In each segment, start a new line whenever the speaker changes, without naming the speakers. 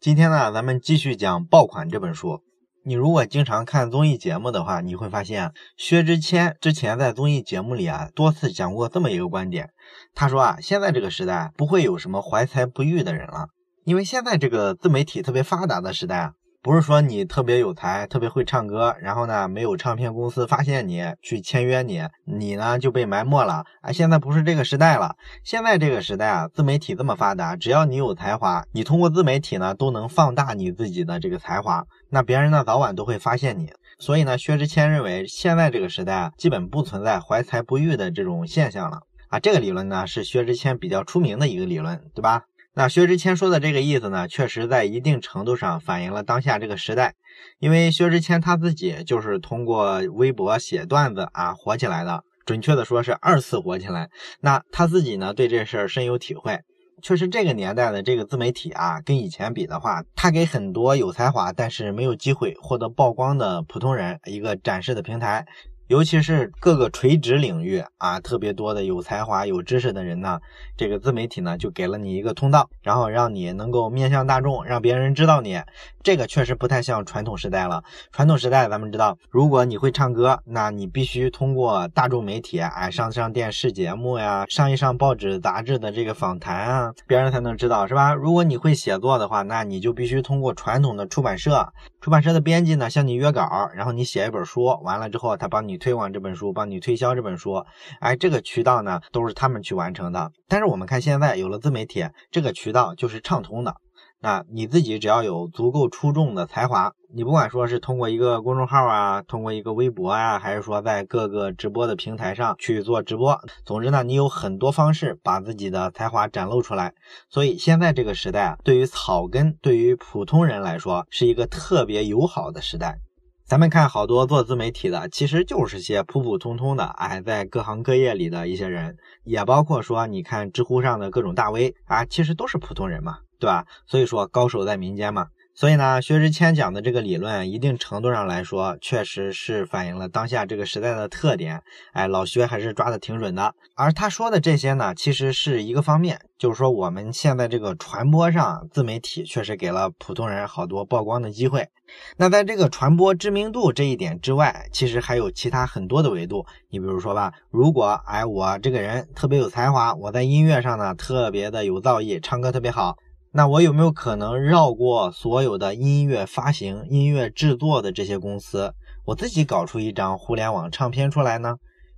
今天呢，咱们继续讲《爆款》这本书。你如果经常看综艺节目的话，你会发现薛之谦之前在综艺节目里啊多次讲过这么一个观点。他说啊，现在这个时代不会有什么怀才不遇的人了，因为现在这个自媒体特别发达的时代啊。不是说你特别有才，特别会唱歌，然后呢，没有唱片公司发现你去签约你，你呢就被埋没了。啊，现在不是这个时代了。现在这个时代啊，自媒体这么发达，只要你有才华，你通过自媒体呢都能放大你自己的这个才华，那别人呢早晚都会发现你。所以呢，薛之谦认为现在这个时代啊，基本不存在怀才不遇的这种现象了。啊，这个理论呢是薛之谦比较出名的一个理论，对吧？那薛之谦说的这个意思呢，确实在一定程度上反映了当下这个时代，因为薛之谦他自己就是通过微博写段子啊火起来的，准确的说是二次火起来。那他自己呢对这事儿深有体会，确实这个年代的这个自媒体啊，跟以前比的话，他给很多有才华但是没有机会获得曝光的普通人一个展示的平台。尤其是各个垂直领域啊，特别多的有才华、有知识的人呢，这个自媒体呢就给了你一个通道，然后让你能够面向大众，让别人知道你。这个确实不太像传统时代了。传统时代咱们知道，如果你会唱歌，那你必须通过大众媒体，哎，上上电视节目呀，上一上报纸杂志的这个访谈啊，别人才能知道，是吧？如果你会写作的话，那你就必须通过传统的出版社，出版社的编辑呢向你约稿，然后你写一本书，完了之后他帮你。推广这本书，帮你推销这本书，哎，这个渠道呢都是他们去完成的。但是我们看现在有了自媒体，这个渠道就是畅通的。那你自己只要有足够出众的才华，你不管说是通过一个公众号啊，通过一个微博啊，还是说在各个直播的平台上去做直播，总之呢，你有很多方式把自己的才华展露出来。所以现在这个时代啊，对于草根，对于普通人来说，是一个特别友好的时代。咱们看好多做自媒体的，其实就是些普普通通的，哎，在各行各业里的一些人，也包括说，你看知乎上的各种大 V 啊，其实都是普通人嘛，对吧？所以说高手在民间嘛。所以呢，薛之谦讲的这个理论，一定程度上来说，确实是反映了当下这个时代的特点。哎，老薛还是抓的挺准的。而他说的这些呢，其实是一个方面，就是说我们现在这个传播上，自媒体确实给了普通人好多曝光的机会。那在这个传播知名度这一点之外，其实还有其他很多的维度。你比如说吧，如果哎我这个人特别有才华，我在音乐上呢特别的有造诣，唱歌特别好。那我有没有可能绕过所有的音乐发行、音乐制作的这些公司，我自己搞出一张互联网唱片出来呢？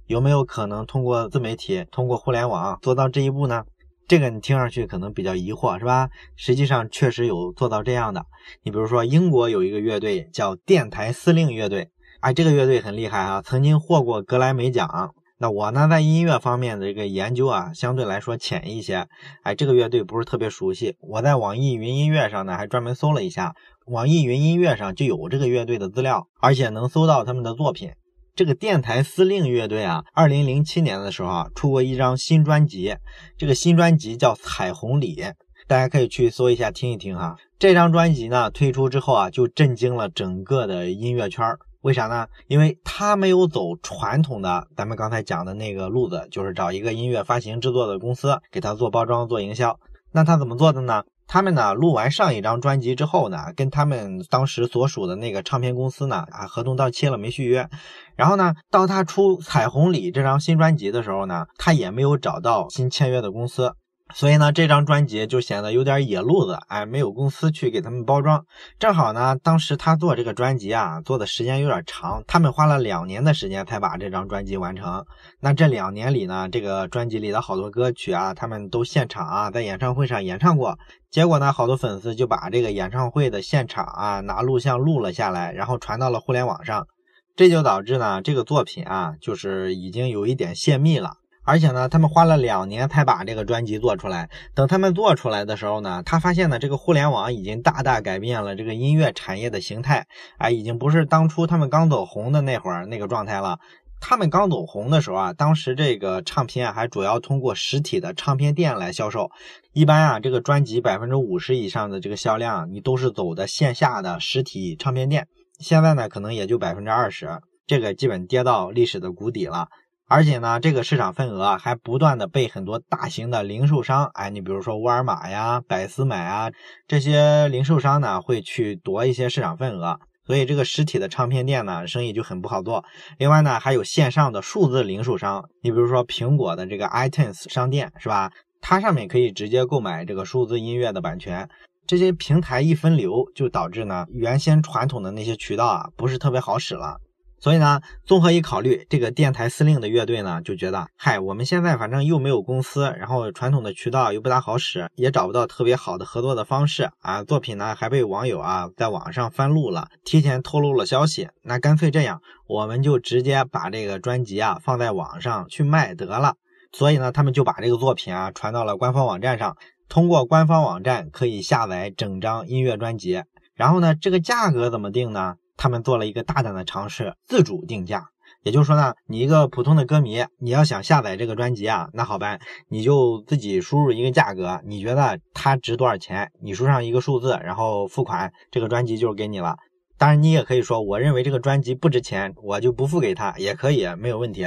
有没有可能通过自媒体、通过互联网做到这一步呢？这个你听上去可能比较疑惑，是吧？实际上确实有做到这样的。你比如说，英国有一个乐队叫电台司令乐队，哎，这个乐队很厉害啊，曾经获过格莱美奖。那我呢，在音乐方面的这个研究啊，相对来说浅一些。哎，这个乐队不是特别熟悉。我在网易云音乐上呢，还专门搜了一下，网易云音乐上就有这个乐队的资料，而且能搜到他们的作品。这个电台司令乐队啊，二零零七年的时候啊，出过一张新专辑，这个新专辑叫《彩虹里》，大家可以去搜一下听一听哈。这张专辑呢推出之后啊，就震惊了整个的音乐圈儿。为啥呢？因为他没有走传统的，咱们刚才讲的那个路子，就是找一个音乐发行制作的公司给他做包装、做营销。那他怎么做的呢？他们呢录完上一张专辑之后呢，跟他们当时所属的那个唱片公司呢啊合同到期了没续约，然后呢到他出《彩虹里》这张新专辑的时候呢，他也没有找到新签约的公司。所以呢，这张专辑就显得有点野路子，哎，没有公司去给他们包装。正好呢，当时他做这个专辑啊，做的时间有点长，他们花了两年的时间才把这张专辑完成。那这两年里呢，这个专辑里的好多歌曲啊，他们都现场啊，在演唱会上演唱过。结果呢，好多粉丝就把这个演唱会的现场啊，拿录像录了下来，然后传到了互联网上。这就导致呢，这个作品啊，就是已经有一点泄密了。而且呢，他们花了两年才把这个专辑做出来。等他们做出来的时候呢，他发现呢，这个互联网已经大大改变了这个音乐产业的形态，哎，已经不是当初他们刚走红的那会儿那个状态了。他们刚走红的时候啊，当时这个唱片还主要通过实体的唱片店来销售，一般啊，这个专辑百分之五十以上的这个销量，你都是走的线下的实体唱片店。现在呢，可能也就百分之二十，这个基本跌到历史的谷底了。而且呢，这个市场份额还不断的被很多大型的零售商，哎，你比如说沃尔玛呀、百思买啊这些零售商呢，会去夺一些市场份额。所以这个实体的唱片店呢，生意就很不好做。另外呢，还有线上的数字零售商，你比如说苹果的这个 iTunes 商店，是吧？它上面可以直接购买这个数字音乐的版权。这些平台一分流，就导致呢，原先传统的那些渠道啊，不是特别好使了。所以呢，综合一考虑，这个电台司令的乐队呢，就觉得，嗨，我们现在反正又没有公司，然后传统的渠道又不大好使，也找不到特别好的合作的方式啊，作品呢还被网友啊在网上翻录了，提前透露了消息，那干脆这样，我们就直接把这个专辑啊放在网上去卖得了。所以呢，他们就把这个作品啊传到了官方网站上，通过官方网站可以下载整张音乐专辑，然后呢，这个价格怎么定呢？他们做了一个大胆的尝试，自主定价。也就是说呢，你一个普通的歌迷，你要想下载这个专辑啊，那好办，你就自己输入一个价格，你觉得它值多少钱，你输上一个数字，然后付款，这个专辑就是给你了。当然，你也可以说，我认为这个专辑不值钱，我就不付给他，也可以，没有问题。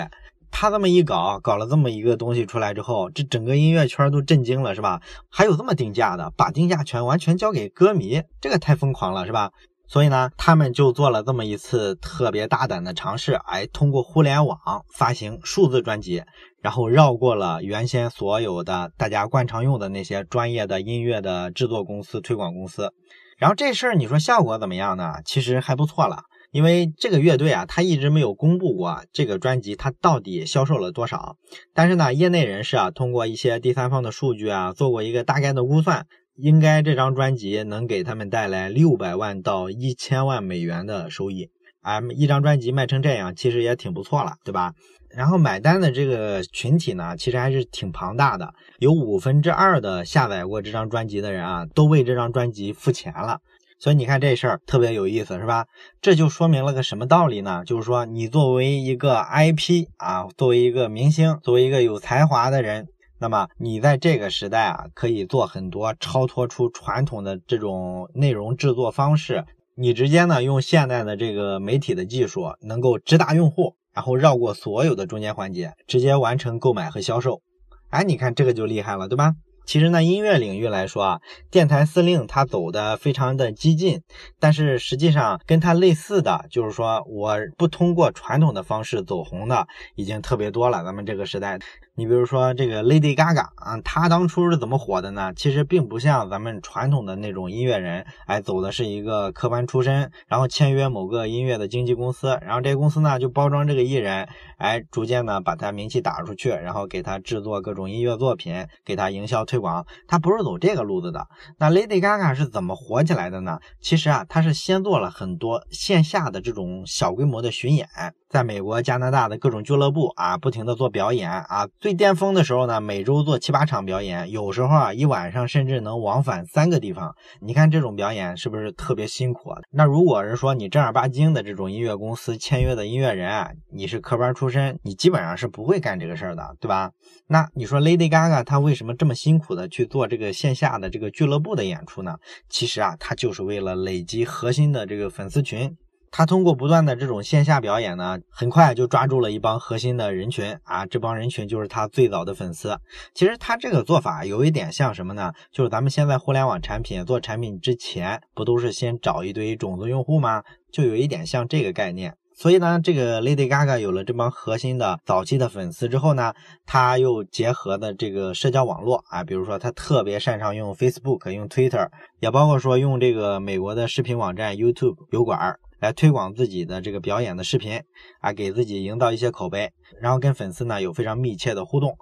他这么一搞，搞了这么一个东西出来之后，这整个音乐圈都震惊了，是吧？还有这么定价的，把定价权完全交给歌迷，这个太疯狂了，是吧？所以呢，他们就做了这么一次特别大胆的尝试，哎，通过互联网发行数字专辑，然后绕过了原先所有的大家惯常用的那些专业的音乐的制作公司、推广公司。然后这事儿你说效果怎么样呢？其实还不错了，因为这个乐队啊，他一直没有公布过这个专辑它到底销售了多少。但是呢，业内人士啊，通过一些第三方的数据啊，做过一个大概的估算。应该这张专辑能给他们带来六百万到一千万美元的收益，啊，一张专辑卖成这样，其实也挺不错了，对吧？然后买单的这个群体呢，其实还是挺庞大的，有五分之二的下载过这张专辑的人啊，都为这张专辑付钱了。所以你看这事儿特别有意思，是吧？这就说明了个什么道理呢？就是说，你作为一个 IP 啊，作为一个明星，作为一个有才华的人。那么你在这个时代啊，可以做很多超脱出传统的这种内容制作方式。你直接呢用现代的这个媒体的技术，能够直达用户，然后绕过所有的中间环节，直接完成购买和销售。哎，你看这个就厉害了，对吧？其实呢，音乐领域来说啊，电台司令他走的非常的激进，但是实际上跟他类似的就是说，我不通过传统的方式走红的已经特别多了。咱们这个时代。你比如说这个 Lady Gaga 啊，她当初是怎么火的呢？其实并不像咱们传统的那种音乐人，哎，走的是一个科班出身，然后签约某个音乐的经纪公司，然后这个公司呢就包装这个艺人，哎，逐渐呢把他名气打出去，然后给他制作各种音乐作品，给他营销推广。他不是走这个路子的。那 Lady Gaga 是怎么火起来的呢？其实啊，他是先做了很多线下的这种小规模的巡演。在美国、加拿大的各种俱乐部啊，不停的做表演啊，最巅峰的时候呢，每周做七八场表演，有时候啊，一晚上甚至能往返三个地方。你看这种表演是不是特别辛苦？那如果是说你正儿八经的这种音乐公司签约的音乐人啊，你是科班出身，你基本上是不会干这个事儿的，对吧？那你说 Lady Gaga 她为什么这么辛苦的去做这个线下的这个俱乐部的演出呢？其实啊，她就是为了累积核心的这个粉丝群。他通过不断的这种线下表演呢，很快就抓住了一帮核心的人群啊，这帮人群就是他最早的粉丝。其实他这个做法有一点像什么呢？就是咱们现在互联网产品做产品之前，不都是先找一堆种子用户吗？就有一点像这个概念。所以呢，这个 Lady Gaga 有了这帮核心的早期的粉丝之后呢，他又结合的这个社交网络啊，比如说他特别擅长用 Facebook、用 Twitter，也包括说用这个美国的视频网站 YouTube 油管。来推广自己的这个表演的视频啊，给自己营造一些口碑，然后跟粉丝呢有非常密切的互动。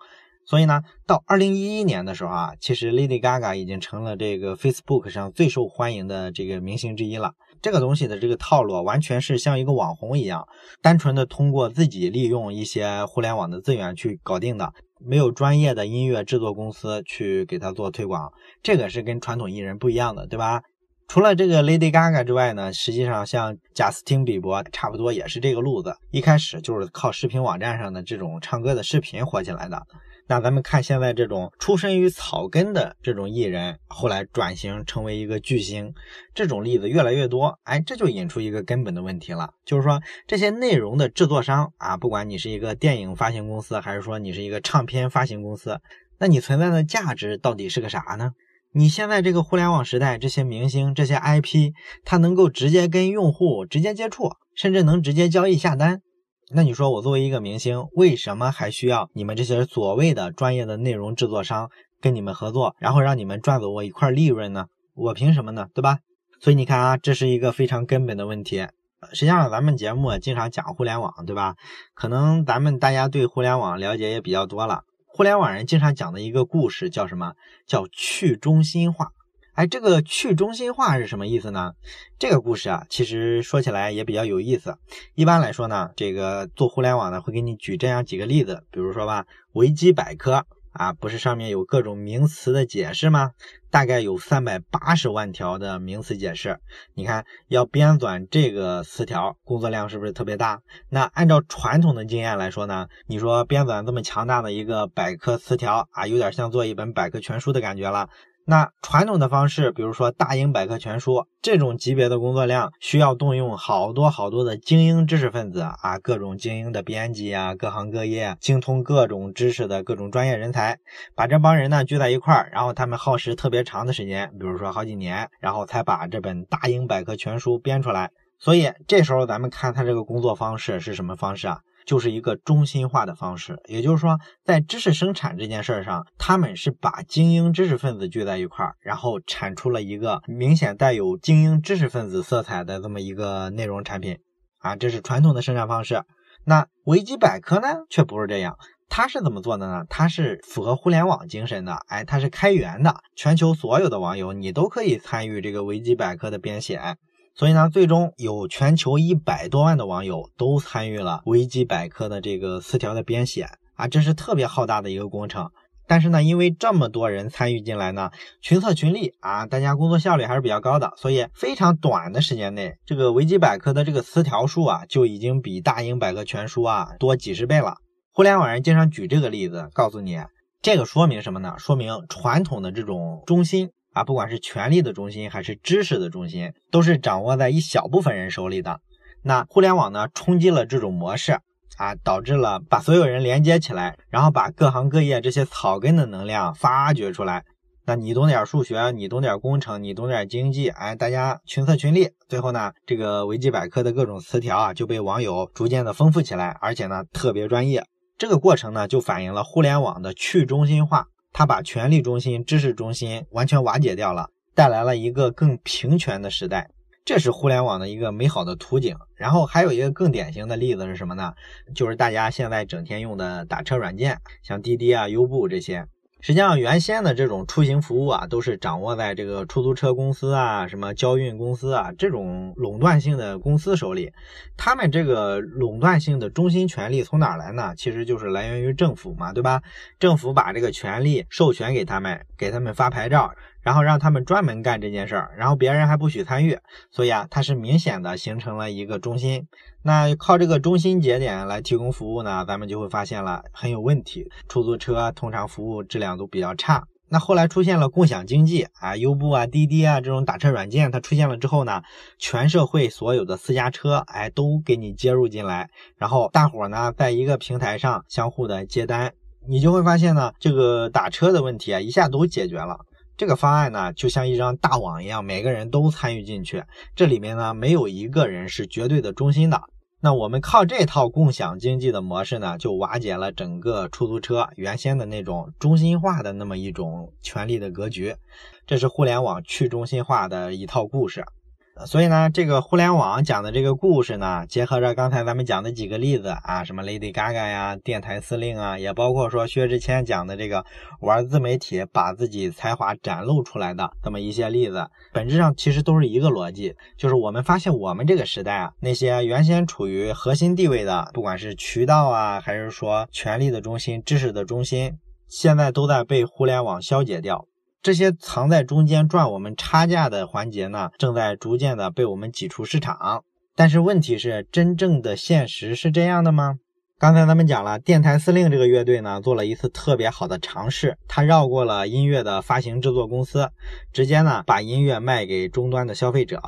所以呢，到二零一一年的时候啊，其实 Lady Gaga 已经成了这个 Facebook 上最受欢迎的这个明星之一了。这个东西的这个套路完全是像一个网红一样，单纯的通过自己利用一些互联网的资源去搞定的，没有专业的音乐制作公司去给他做推广，这个是跟传统艺人不一样的，对吧？除了这个 Lady Gaga 之外呢，实际上像贾斯汀比伯差不多也是这个路子，一开始就是靠视频网站上的这种唱歌的视频火起来的。那咱们看现在这种出身于草根的这种艺人，后来转型成为一个巨星，这种例子越来越多。哎，这就引出一个根本的问题了，就是说这些内容的制作商啊，不管你是一个电影发行公司，还是说你是一个唱片发行公司，那你存在的价值到底是个啥呢？你现在这个互联网时代，这些明星、这些 IP，它能够直接跟用户直接接触，甚至能直接交易下单。那你说我作为一个明星，为什么还需要你们这些所谓的专业的内容制作商跟你们合作，然后让你们赚走我一块利润呢？我凭什么呢？对吧？所以你看啊，这是一个非常根本的问题。实际上，咱们节目经常讲互联网，对吧？可能咱们大家对互联网了解也比较多了。互联网人经常讲的一个故事叫什么？叫去中心化。哎，这个去中心化是什么意思呢？这个故事啊，其实说起来也比较有意思。一般来说呢，这个做互联网的会给你举这样几个例子，比如说吧，维基百科啊，不是上面有各种名词的解释吗？大概有三百八十万条的名词解释。你看，要编纂这个词条，工作量是不是特别大？那按照传统的经验来说呢，你说编纂这么强大的一个百科词条啊，有点像做一本百科全书的感觉了。那传统的方式，比如说大英百科全书这种级别的工作量，需要动用好多好多的精英知识分子啊，各种精英的编辑啊，各行各业精通各种知识的各种专业人才，把这帮人呢聚在一块儿，然后他们耗时特别长的时间，比如说好几年，然后才把这本大英百科全书编出来。所以这时候咱们看他这个工作方式是什么方式啊？就是一个中心化的方式，也就是说，在知识生产这件事儿上，他们是把精英知识分子聚在一块儿，然后产出了一个明显带有精英知识分子色彩的这么一个内容产品啊，这是传统的生产方式。那维基百科呢，却不是这样，它是怎么做的呢？它是符合互联网精神的，哎，它是开源的，全球所有的网友你都可以参与这个维基百科的编写。所以呢，最终有全球一百多万的网友都参与了维基百科的这个词条的编写啊，这是特别浩大的一个工程。但是呢，因为这么多人参与进来呢，群策群力啊，大家工作效率还是比较高的，所以非常短的时间内，这个维基百科的这个词条数啊，就已经比大英百科全书啊多几十倍了。互联网人经常举这个例子，告诉你这个说明什么呢？说明传统的这种中心。啊，不管是权力的中心还是知识的中心，都是掌握在一小部分人手里的。那互联网呢，冲击了这种模式啊，导致了把所有人连接起来，然后把各行各业这些草根的能量发掘出来。那你懂点数学，你懂点工程，你懂点经济，哎，大家群策群力，最后呢，这个维基百科的各种词条啊，就被网友逐渐的丰富起来，而且呢，特别专业。这个过程呢，就反映了互联网的去中心化。他把权力中心、知识中心完全瓦解掉了，带来了一个更平权的时代，这是互联网的一个美好的图景。然后还有一个更典型的例子是什么呢？就是大家现在整天用的打车软件，像滴滴啊、优步这些。实际上，原先的这种出行服务啊，都是掌握在这个出租车公司啊、什么交运公司啊这种垄断性的公司手里。他们这个垄断性的中心权力从哪来呢？其实就是来源于政府嘛，对吧？政府把这个权力授权给他们，给他们发牌照。然后让他们专门干这件事儿，然后别人还不许参与，所以啊，它是明显的形成了一个中心。那靠这个中心节点来提供服务呢，咱们就会发现了很有问题。出租车通常服务质量都比较差。那后来出现了共享经济啊，优步啊、滴滴啊这种打车软件，它出现了之后呢，全社会所有的私家车，哎，都给你接入进来，然后大伙呢在一个平台上相互的接单，你就会发现呢，这个打车的问题啊，一下都解决了。这个方案呢，就像一张大网一样，每个人都参与进去。这里面呢，没有一个人是绝对的中心的。那我们靠这套共享经济的模式呢，就瓦解了整个出租车原先的那种中心化的那么一种权力的格局。这是互联网去中心化的一套故事。所以呢，这个互联网讲的这个故事呢，结合着刚才咱们讲的几个例子啊，什么 Lady Gaga 呀、电台司令啊，也包括说薛之谦讲的这个玩自媒体把自己才华展露出来的这么一些例子，本质上其实都是一个逻辑，就是我们发现我们这个时代啊，那些原先处于核心地位的，不管是渠道啊，还是说权力的中心、知识的中心，现在都在被互联网消解掉。这些藏在中间赚我们差价的环节呢，正在逐渐的被我们挤出市场。但是问题是，真正的现实是这样的吗？刚才咱们讲了，电台司令这个乐队呢，做了一次特别好的尝试，他绕过了音乐的发行制作公司，直接呢把音乐卖给终端的消费者。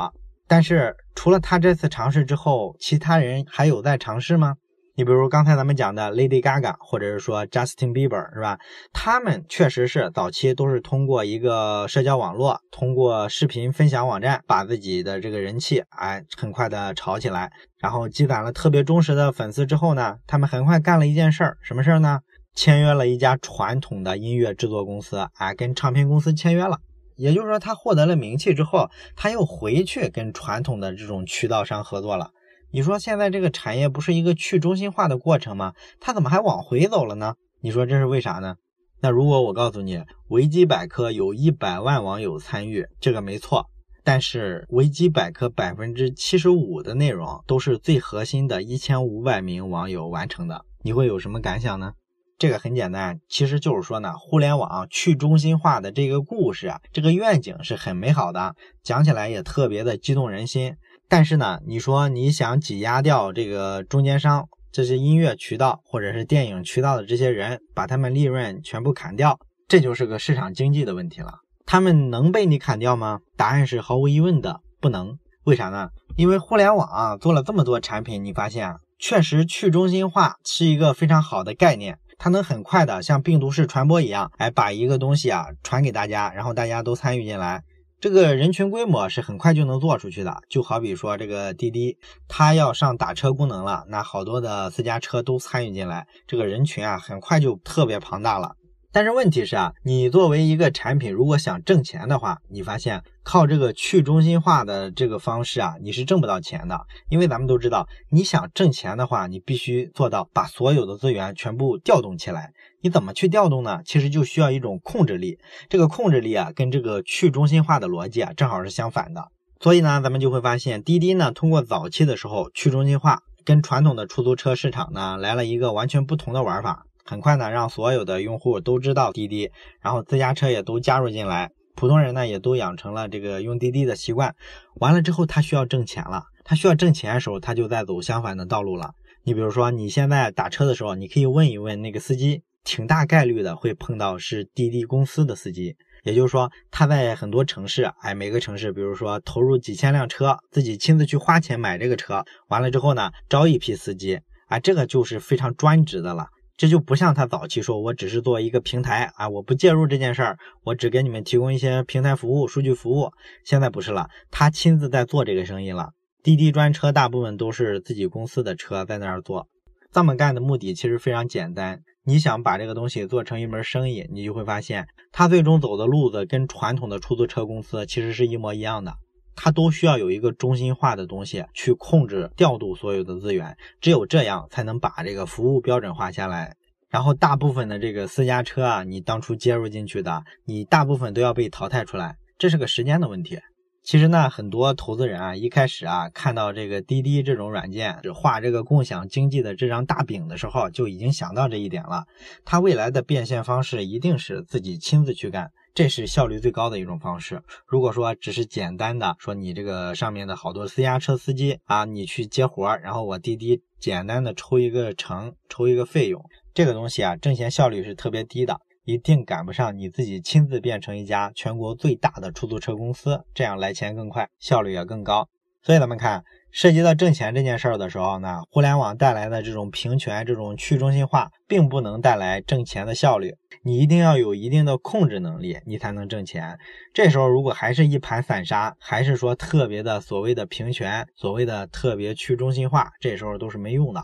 但是除了他这次尝试之后，其他人还有在尝试吗？你比如刚才咱们讲的 Lady Gaga，或者是说 Justin Bieber，是吧？他们确实是早期都是通过一个社交网络，通过视频分享网站，把自己的这个人气哎很快的炒起来，然后积攒了特别忠实的粉丝之后呢，他们很快干了一件事儿，什么事儿呢？签约了一家传统的音乐制作公司，哎，跟唱片公司签约了。也就是说，他获得了名气之后，他又回去跟传统的这种渠道商合作了。你说现在这个产业不是一个去中心化的过程吗？它怎么还往回走了呢？你说这是为啥呢？那如果我告诉你，维基百科有一百万网友参与，这个没错。但是维基百科百分之七十五的内容都是最核心的一千五百名网友完成的，你会有什么感想呢？这个很简单，其实就是说呢，互联网去中心化的这个故事啊，这个愿景是很美好的，讲起来也特别的激动人心。但是呢，你说你想挤压掉这个中间商，这些音乐渠道或者是电影渠道的这些人，把他们利润全部砍掉，这就是个市场经济的问题了。他们能被你砍掉吗？答案是毫无疑问的，不能。为啥呢？因为互联网啊做了这么多产品，你发现啊确实去中心化是一个非常好的概念，它能很快的像病毒式传播一样，哎，把一个东西啊传给大家，然后大家都参与进来。这个人群规模是很快就能做出去的，就好比说这个滴滴，它要上打车功能了，那好多的私家车都参与进来，这个人群啊，很快就特别庞大了。但是问题是啊，你作为一个产品，如果想挣钱的话，你发现靠这个去中心化的这个方式啊，你是挣不到钱的。因为咱们都知道，你想挣钱的话，你必须做到把所有的资源全部调动起来。你怎么去调动呢？其实就需要一种控制力。这个控制力啊，跟这个去中心化的逻辑啊，正好是相反的。所以呢，咱们就会发现，滴滴呢，通过早期的时候去中心化，跟传统的出租车市场呢，来了一个完全不同的玩法。很快呢，让所有的用户都知道滴滴，然后自家车也都加入进来，普通人呢也都养成了这个用滴滴的习惯。完了之后，他需要挣钱了，他需要挣钱的时候，他就在走相反的道路了。你比如说，你现在打车的时候，你可以问一问那个司机，挺大概率的会碰到是滴滴公司的司机，也就是说他在很多城市，哎，每个城市，比如说投入几千辆车，自己亲自去花钱买这个车，完了之后呢，招一批司机，啊，这个就是非常专职的了。这就不像他早期说，我只是做一个平台啊，我不介入这件事儿，我只给你们提供一些平台服务、数据服务。现在不是了，他亲自在做这个生意了。滴滴专车大部分都是自己公司的车在那儿做，这么干的目的其实非常简单。你想把这个东西做成一门生意，你就会发现，他最终走的路子跟传统的出租车公司其实是一模一样的。它都需要有一个中心化的东西去控制调度所有的资源，只有这样才能把这个服务标准化下来。然后大部分的这个私家车啊，你当初接入进去的，你大部分都要被淘汰出来，这是个时间的问题。其实呢，很多投资人啊，一开始啊看到这个滴滴这种软件画这个共享经济的这张大饼的时候，就已经想到这一点了。它未来的变现方式一定是自己亲自去干。这是效率最高的一种方式。如果说只是简单的说，你这个上面的好多私家车司机啊，你去接活，然后我滴滴简单的抽一个成，抽一个费用，这个东西啊，挣钱效率是特别低的，一定赶不上你自己亲自变成一家全国最大的出租车公司，这样来钱更快，效率也更高。所以咱们看。涉及到挣钱这件事儿的时候呢，互联网带来的这种平权、这种去中心化，并不能带来挣钱的效率。你一定要有一定的控制能力，你才能挣钱。这时候如果还是一盘散沙，还是说特别的所谓的平权、所谓的特别去中心化，这时候都是没用的。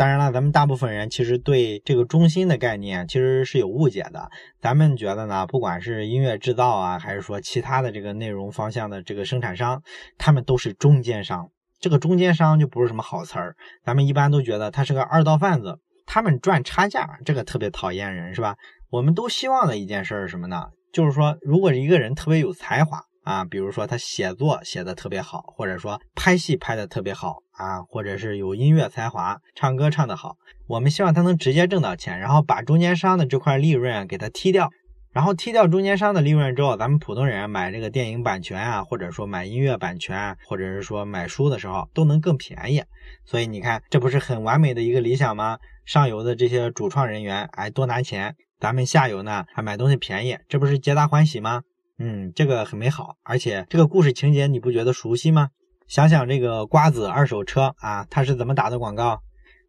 当然了，咱们大部分人其实对这个中心的概念其实是有误解的。咱们觉得呢，不管是音乐制造啊，还是说其他的这个内容方向的这个生产商，他们都是中间商。这个中间商就不是什么好词儿，咱们一般都觉得他是个二道贩子，他们赚差价，这个特别讨厌人，是吧？我们都希望的一件事是什么呢？就是说，如果一个人特别有才华啊，比如说他写作写的特别好，或者说拍戏拍的特别好啊，或者是有音乐才华，唱歌唱得好，我们希望他能直接挣到钱，然后把中间商的这块利润给他踢掉。然后踢掉中间商的利润之后，咱们普通人买这个电影版权啊，或者说买音乐版权，或者是说买书的时候，都能更便宜。所以你看，这不是很完美的一个理想吗？上游的这些主创人员哎多拿钱，咱们下游呢还买东西便宜，这不是皆大欢喜吗？嗯，这个很美好，而且这个故事情节你不觉得熟悉吗？想想这个瓜子二手车啊，它是怎么打的广告？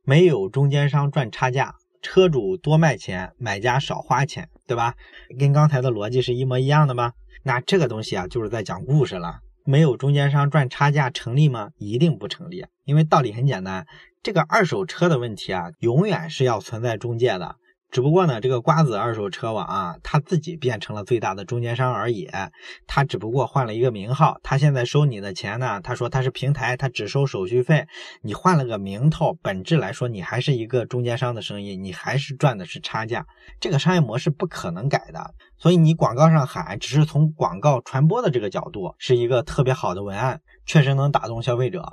没有中间商赚差价。车主多卖钱，买家少花钱，对吧？跟刚才的逻辑是一模一样的吗？那这个东西啊，就是在讲故事了。没有中间商赚差价成立吗？一定不成立，因为道理很简单，这个二手车的问题啊，永远是要存在中介的。只不过呢，这个瓜子二手车网啊，他自己变成了最大的中间商而已。他只不过换了一个名号，他现在收你的钱呢，他说他是平台，他只收手续费。你换了个名头，本质来说，你还是一个中间商的生意，你还是赚的是差价。这个商业模式不可能改的。所以你广告上喊，只是从广告传播的这个角度，是一个特别好的文案，确实能打动消费者。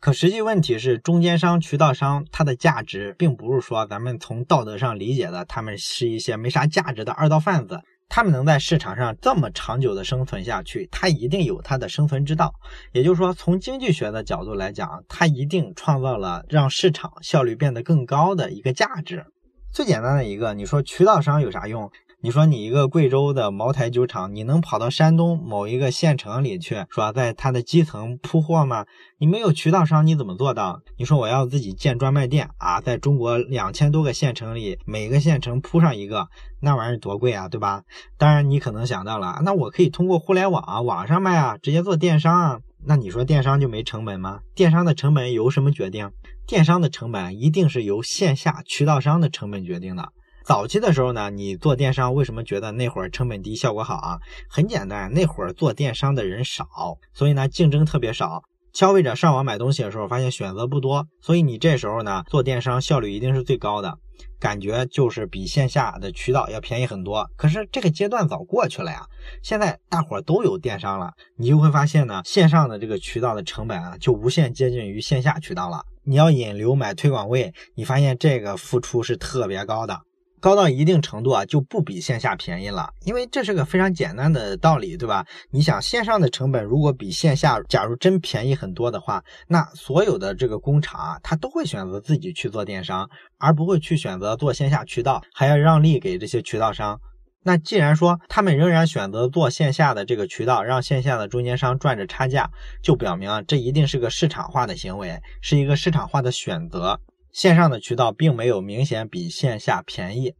可实际问题是，中间商、渠道商，它的价值并不是说咱们从道德上理解的，他们是一些没啥价值的二道贩子。他们能在市场上这么长久的生存下去，他一定有他的生存之道。也就是说，从经济学的角度来讲，他一定创造了让市场效率变得更高的一个价值。最简单的一个，你说渠道商有啥用？你说你一个贵州的茅台酒厂，你能跑到山东某一个县城里去，说在它的基层铺货吗？你没有渠道商，你怎么做到？你说我要自己建专卖店啊，在中国两千多个县城里，每个县城铺上一个，那玩意儿多贵啊，对吧？当然你可能想到了，那我可以通过互联网啊网上卖啊，直接做电商啊。那你说电商就没成本吗？电商的成本由什么决定？电商的成本一定是由线下渠道商的成本决定的。早期的时候呢，你做电商为什么觉得那会儿成本低、效果好啊？很简单，那会儿做电商的人少，所以呢竞争特别少。消费者上网买东西的时候，发现选择不多，所以你这时候呢做电商效率一定是最高的，感觉就是比线下的渠道要便宜很多。可是这个阶段早过去了呀，现在大伙都有电商了，你就会发现呢，线上的这个渠道的成本啊就无限接近于线下渠道了。你要引流买推广位，你发现这个付出是特别高的。高到一定程度啊，就不比线下便宜了，因为这是个非常简单的道理，对吧？你想线上的成本如果比线下，假如真便宜很多的话，那所有的这个工厂啊，他都会选择自己去做电商，而不会去选择做线下渠道，还要让利给这些渠道商。那既然说他们仍然选择做线下的这个渠道，让线下的中间商赚着差价，就表明啊这一定是个市场化的行为，是一个市场化的选择。线上的渠道并没有明显比线下便宜。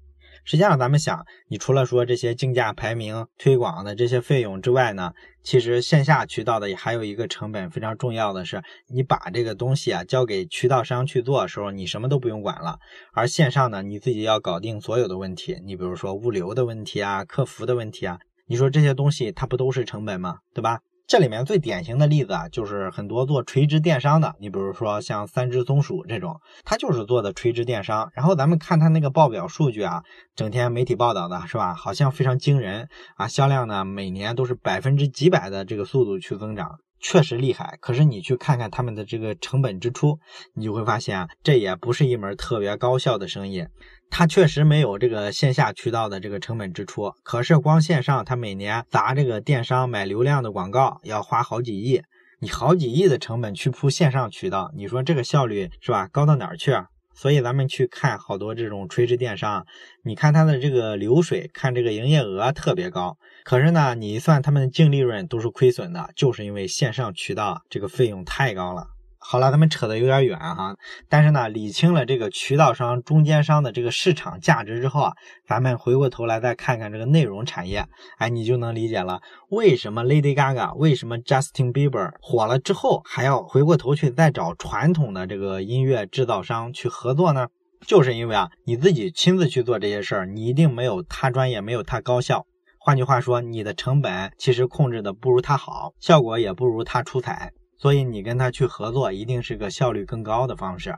实际上，咱们想，你除了说这些竞价排名、推广的这些费用之外呢，其实线下渠道的也还有一个成本非常重要的是，你把这个东西啊交给渠道商去做的时候，你什么都不用管了。而线上呢，你自己要搞定所有的问题，你比如说物流的问题啊、客服的问题啊，你说这些东西它不都是成本吗？对吧？这里面最典型的例子啊，就是很多做垂直电商的，你比如说像三只松鼠这种，它就是做的垂直电商。然后咱们看它那个报表数据啊，整天媒体报道的是吧？好像非常惊人啊，销量呢每年都是百分之几百的这个速度去增长，确实厉害。可是你去看看他们的这个成本支出，你就会发现啊，这也不是一门特别高效的生意。它确实没有这个线下渠道的这个成本支出，可是光线上，它每年砸这个电商买流量的广告要花好几亿，你好几亿的成本去铺线上渠道，你说这个效率是吧？高到哪儿去啊？所以咱们去看好多这种垂直电商，你看它的这个流水，看这个营业额特别高，可是呢，你一算他们的净利润都是亏损的，就是因为线上渠道这个费用太高了。好了，咱们扯的有点远哈，但是呢，理清了这个渠道商、中间商的这个市场价值之后啊，咱们回过头来再看看这个内容产业，哎，你就能理解了，为什么 Lady Gaga、为什么 Justin Bieber 火了之后还要回过头去再找传统的这个音乐制造商去合作呢？就是因为啊，你自己亲自去做这些事儿，你一定没有他专业，没有他高效。换句话说，你的成本其实控制的不如他好，效果也不如他出彩。所以你跟他去合作，一定是个效率更高的方式。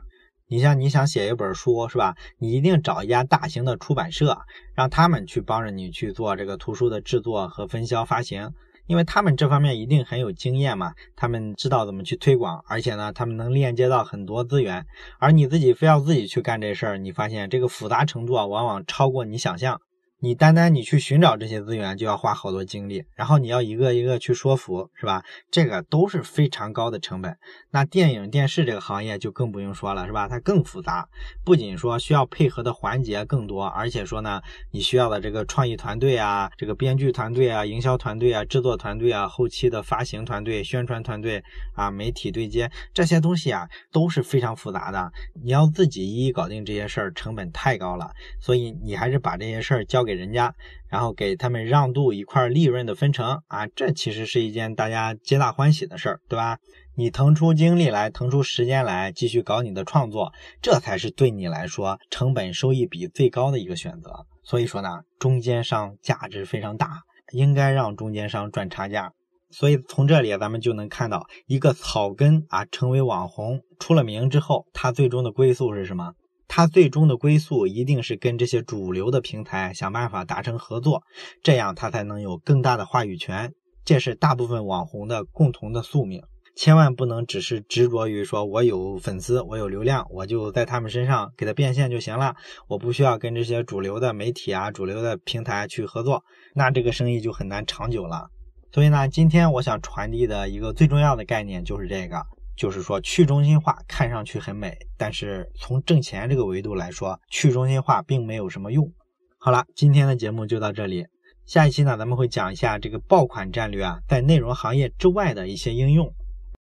你像你想写一本书，是吧？你一定找一家大型的出版社，让他们去帮着你去做这个图书的制作和分销发行，因为他们这方面一定很有经验嘛，他们知道怎么去推广，而且呢，他们能链接到很多资源。而你自己非要自己去干这事儿，你发现这个复杂程度啊，往往超过你想象。你单单你去寻找这些资源就要花好多精力，然后你要一个一个去说服，是吧？这个都是非常高的成本。那电影电视这个行业就更不用说了，是吧？它更复杂，不仅说需要配合的环节更多，而且说呢，你需要的这个创意团队啊，这个编剧团队啊，营销团队啊，制作团队啊，后期的发行团队、宣传团队啊，媒体对接这些东西啊，都是非常复杂的。你要自己一一搞定这些事儿，成本太高了。所以你还是把这些事儿交给。给人家，然后给他们让渡一块利润的分成啊，这其实是一件大家皆大欢喜的事儿，对吧？你腾出精力来，腾出时间来，继续搞你的创作，这才是对你来说成本收益比最高的一个选择。所以说呢，中间商价值非常大，应该让中间商赚差价。所以从这里咱们就能看到，一个草根啊成为网红出了名之后，他最终的归宿是什么？他最终的归宿一定是跟这些主流的平台想办法达成合作，这样他才能有更大的话语权。这是大部分网红的共同的宿命。千万不能只是执着于说我有粉丝，我有流量，我就在他们身上给他变现就行了，我不需要跟这些主流的媒体啊、主流的平台去合作，那这个生意就很难长久了。所以呢，今天我想传递的一个最重要的概念就是这个。就是说，去中心化看上去很美，但是从挣钱这个维度来说，去中心化并没有什么用。好了，今天的节目就到这里，下一期呢，咱们会讲一下这个爆款战略啊，在内容行业之外的一些应用。